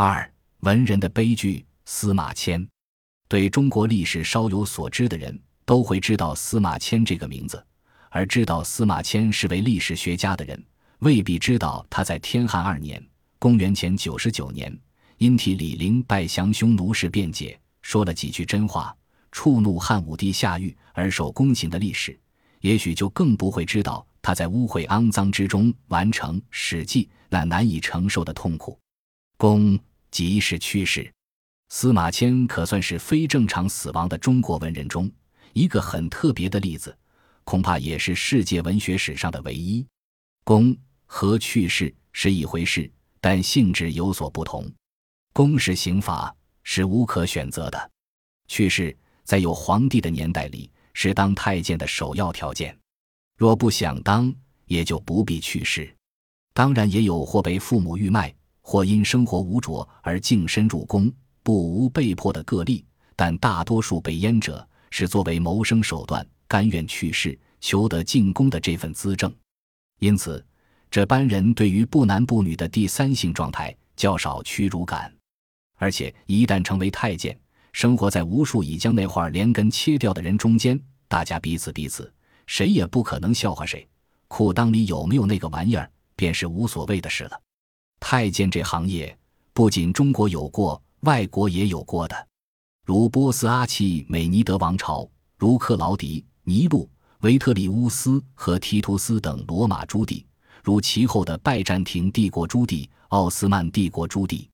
二文人的悲剧。司马迁，对中国历史稍有所知的人都会知道司马迁这个名字，而知道司马迁是位历史学家的人，未必知道他在天汉二年（公元前九十九年）因替李陵拜降匈奴氏辩解，说了几句真话，触怒汉武帝下狱而受宫刑的历史。也许就更不会知道他在污秽肮脏之中完成《史记》那难以承受的痛苦。公即是去世。司马迁可算是非正常死亡的中国文人中一个很特别的例子，恐怕也是世界文学史上的唯一。公和去世是一回事，但性质有所不同。公是刑罚，是无可选择的；去世在有皇帝的年代里，是当太监的首要条件。若不想当，也就不必去世。当然，也有或被父母欲卖，或因生活无着而净身入宫。不无被迫的个例，但大多数被阉者是作为谋生手段，甘愿去世，求得进宫的这份资政。因此，这般人对于不男不女的第三性状态较少屈辱感，而且一旦成为太监，生活在无数已将那画连根切掉的人中间，大家彼此彼此，谁也不可能笑话谁。裤裆里有没有那个玩意儿，便是无所谓的事了。太监这行业，不仅中国有过。外国也有过的，如波斯阿契美尼德王朝，如克劳迪、尼禄、维特里乌斯和提图斯等罗马诸帝，如其后的拜占庭帝国诸帝、奥斯曼帝国诸帝，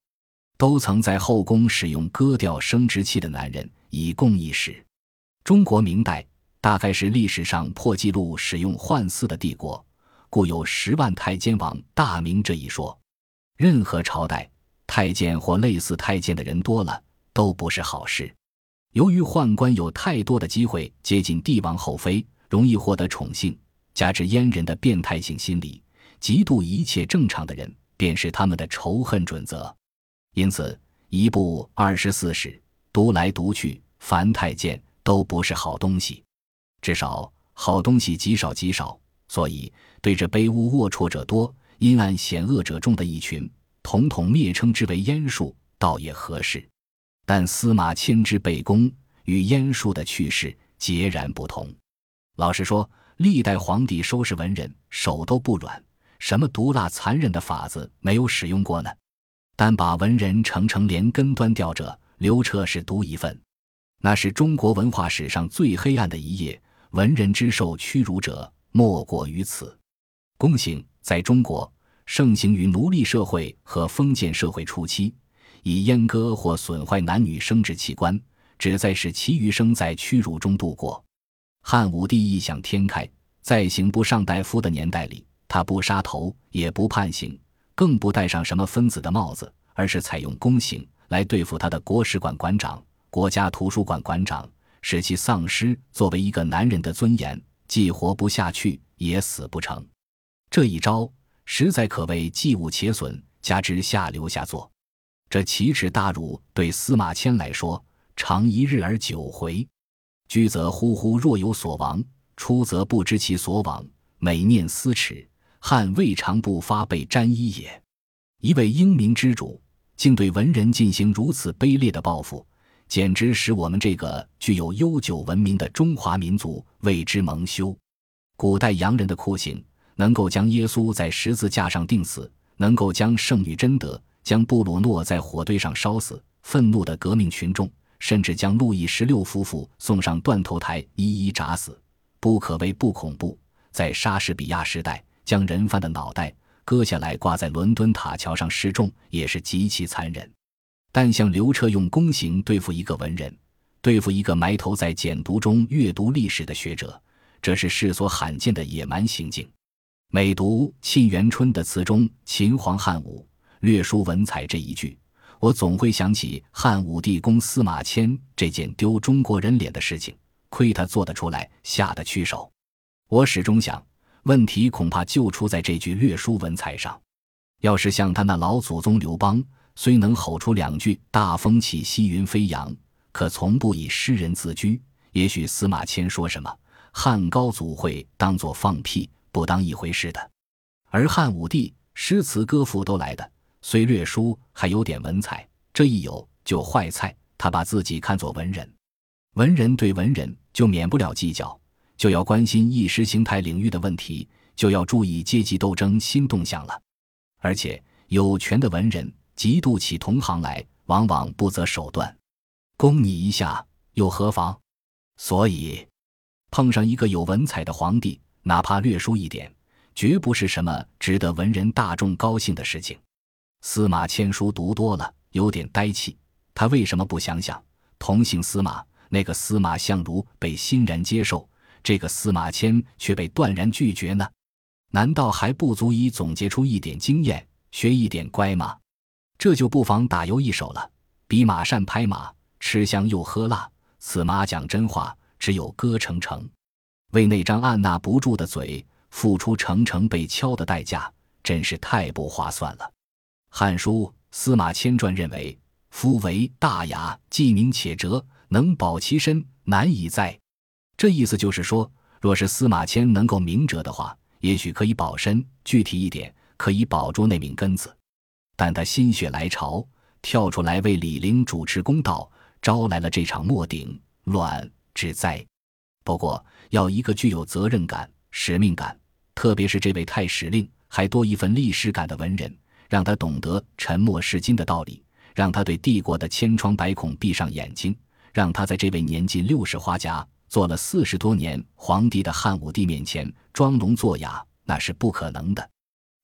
都曾在后宫使用割掉生殖器的男人以供一时。中国明代大概是历史上破纪录使用宦司的帝国，故有十万太监王大明这一说。任何朝代。太监或类似太监的人多了，都不是好事。由于宦官有太多的机会接近帝王后妃，容易获得宠幸，加之阉人的变态性心理，嫉妒一切正常的人，便是他们的仇恨准则。因此，一部二十四史读来读去，凡太监都不是好东西，至少好东西极少极少。所以，对这卑污龌龊者多、阴暗险恶者中的一群。统统蔑称之为阉术，倒也合适。但司马迁之被攻与阉术的去世截然不同。老实说，历代皇帝收拾文人手都不软，什么毒辣残忍的法子没有使用过呢？但把文人成成连根端掉者，刘彻是独一份。那是中国文化史上最黑暗的一页。文人之受屈辱者，莫过于此。宫刑在中国。盛行于奴隶社会和封建社会初期，以阉割或损坏男女生殖器官，旨在使其余生在屈辱中度过。汉武帝异想天开，在刑部上大夫的年代里，他不杀头，也不判刑，更不戴上什么分子的帽子，而是采用宫刑来对付他的国史馆馆长、国家图书馆馆长，使其丧失作为一个男人的尊严，既活不下去，也死不成。这一招。实在可谓既误且损，加之下流下作，这奇耻大辱对司马迁来说，常一日而九回。居则忽忽若有所亡，出则不知其所往，每念思耻，汉未尝不发被沾衣也。一位英明之主，竟对文人进行如此卑劣的报复，简直使我们这个具有悠久文明的中华民族为之蒙羞。古代洋人的酷刑。能够将耶稣在十字架上钉死，能够将圣女贞德、将布鲁诺在火堆上烧死，愤怒的革命群众，甚至将路易十六夫妇送上断头台一一铡死，不可谓不恐怖。在莎士比亚时代，将人犯的脑袋割下来挂在伦敦塔桥上示众，也是极其残忍。但像刘彻用宫刑对付一个文人，对付一个埋头在简读中阅读历史的学者，这是世所罕见的野蛮行径。每读沁园春的词中“秦皇汉武，略输文采”这一句，我总会想起汉武帝公司马迁这件丢中国人脸的事情。亏他做得出来，下得去手。我始终想，问题恐怕就出在这句略输文采上。要是像他那老祖宗刘邦，虽能吼出两句“大风起，兮云飞扬”，可从不以诗人自居，也许司马迁说什么汉高祖会当作放屁。不当一回事的，而汉武帝诗词歌赋都来的，虽略书，还有点文采。这一有就坏菜。他把自己看作文人，文人对文人就免不了计较，就要关心意识形态领域的问题，就要注意阶级斗争新动向了。而且有权的文人嫉妒起同行来，往往不择手段，攻你一下又何妨？所以，碰上一个有文采的皇帝，哪怕略输一点，绝不是什么值得文人大众高兴的事情。司马迁书读多了，有点呆气。他为什么不想想，同姓司马那个司马相如被欣然接受，这个司马迁却被断然拒绝呢？难道还不足以总结出一点经验，学一点乖吗？这就不妨打油一手了。比马善拍马，吃香又喝辣。此马讲真话，只有歌成成。为那张按捺不住的嘴，付出成成被敲的代价，真是太不划算了。《汉书·司马迁传》认为。夫为大雅，既明且哲，能保其身，难以哉。这意思就是说，若是司马迁能够明哲的话，也许可以保身；具体一点，可以保住那命根子。但他心血来潮，跳出来为李陵主持公道，招来了这场末顶乱之灾。不过，要一个具有责任感、使命感，特别是这位太史令，还多一份历史感的文人，让他懂得沉默是金的道理。让他对帝国的千疮百孔闭上眼睛，让他在这位年近六十花甲、做了四十多年皇帝的汉武帝面前装聋作哑，那是不可能的。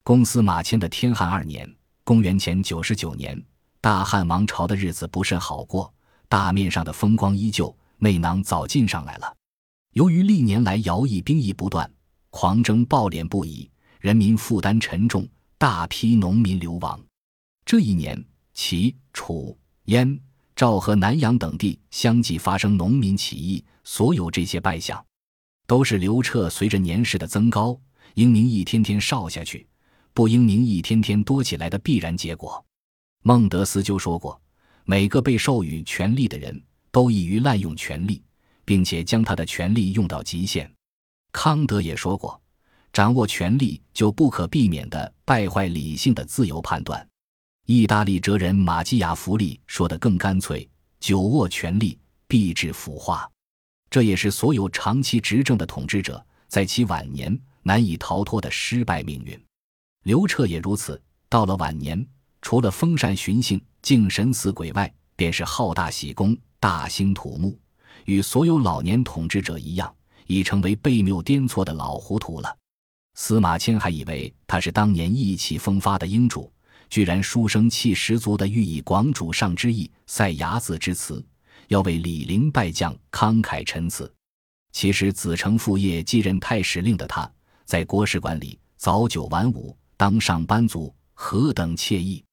公司马迁的天汉二年（公元前九十九年），大汉王朝的日子不甚好过，大面上的风光依旧，内囊早进上来了。由于历年来徭役兵役不断，狂征暴敛不已，人民负担沉重，大批农民流亡。这一年。齐、楚、燕、赵和南阳等地相继发生农民起义，所有这些败相，都是刘彻随着年事的增高，英明一天天少下去，不英明一天天多起来的必然结果。孟德斯鸠说过：“每个被授予权力的人都易于滥用权力，并且将他的权力用到极限。”康德也说过：“掌握权力就不可避免地败坏理性的自由判断。”意大利哲人马基雅弗利说的更干脆：“久握权力，必致腐化。”这也是所有长期执政的统治者在其晚年难以逃脱的失败命运。刘彻也如此。到了晚年，除了封禅巡幸、敬神死鬼外，便是好大喜功、大兴土木，与所有老年统治者一样，已成为悖谬颠错的老糊涂了。司马迁还以为他是当年意气风发的英主。居然书生气十足的欲以广主上之意塞牙子之词，要为李陵败将慷慨陈词。其实子承父业继任太史令的他，在国史馆里早九晚五当上班族，何等惬意！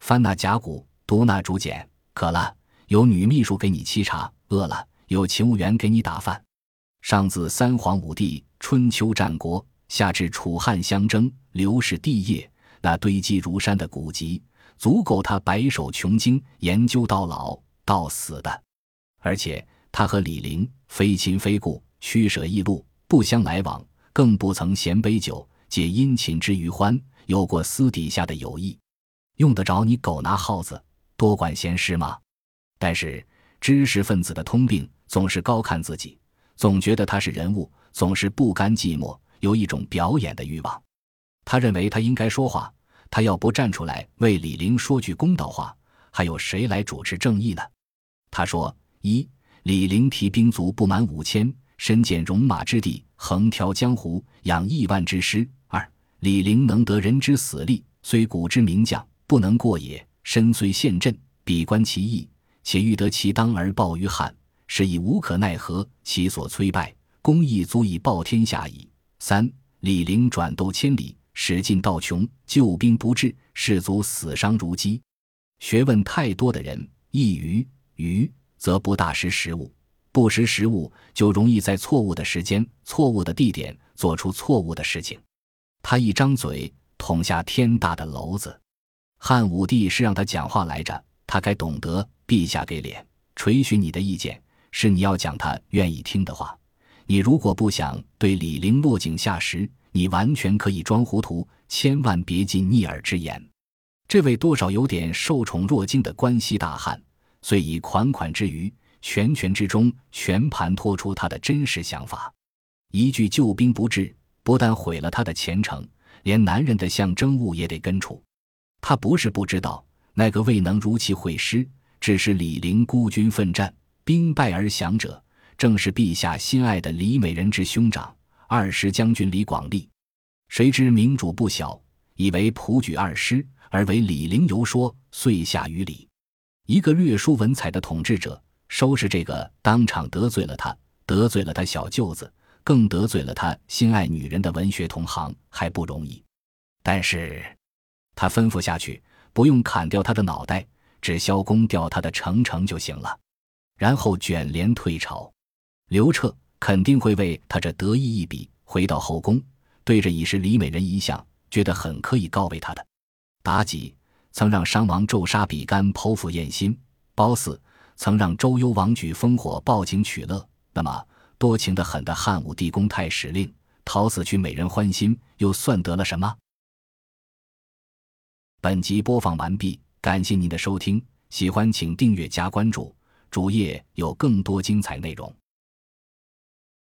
翻那甲骨，读那竹简，渴了有女秘书给你沏茶，饿了有勤务员给你打饭。上自三皇五帝、春秋战国，下至楚汉相争、刘氏帝业。那堆积如山的古籍，足够他白手穷经研究到老到死的。而且他和李陵非亲非故，驱舍异路，不相来往，更不曾衔杯酒，借殷勤之余欢，有过私底下的友谊。用得着你狗拿耗子多管闲事吗？但是知识分子的通病，总是高看自己，总觉得他是人物，总是不甘寂寞，有一种表演的欲望。他认为他应该说话，他要不站出来为李陵说句公道话，还有谁来主持正义呢？他说：一，李陵提兵卒不满五千，身见戎马之地，横挑江湖，养亿万之师；二，李陵能得人之死力，虽古之名将，不能过也。身虽陷阵，比观其意，且欲得其当而报于汉，是以无可奈何，其所摧败，功亦足以报天下矣。三，李陵转斗千里。使尽道穷，救兵不至，士卒死伤如饥。学问太多的人，易于愚，则不大识时务；不识时务，就容易在错误的时间、错误的地点做出错误的事情。他一张嘴，捅下天大的篓子。汉武帝是让他讲话来着，他该懂得，陛下给脸，垂询你的意见，是你要讲他愿意听的话。你如果不想对李陵落井下石，你完全可以装糊涂，千万别进逆耳之言。这位多少有点受宠若惊的关西大汉，遂以款款之余，拳拳之中，全盘托出他的真实想法。一句救兵不至，不但毁了他的前程，连男人的象征物也得根除。他不是不知道，那个未能如期会师，只是李陵孤军奋战，兵败而降者，正是陛下心爱的李美人之兄长二师将军李广利。谁知明主不晓，以为普举二师。而为李陵游说，遂下于礼。一个略输文采的统治者，收拾这个当场得罪了他，得罪了他小舅子，更得罪了他心爱女人的文学同行，还不容易。但是，他吩咐下去，不用砍掉他的脑袋，只消攻掉他的城城就行了。然后卷帘退朝，刘彻肯定会为他这得意一笔，回到后宫，对着已是李美人一向，觉得很可以告慰他的。妲己曾让商王纣杀比干剖腹验心，褒姒曾让周幽王举烽火报警取乐。那么多情的很的汉武帝公太史令讨死去美人欢心，又算得了什么？本集播放完毕，感谢您的收听，喜欢请订阅加关注，主页有更多精彩内容。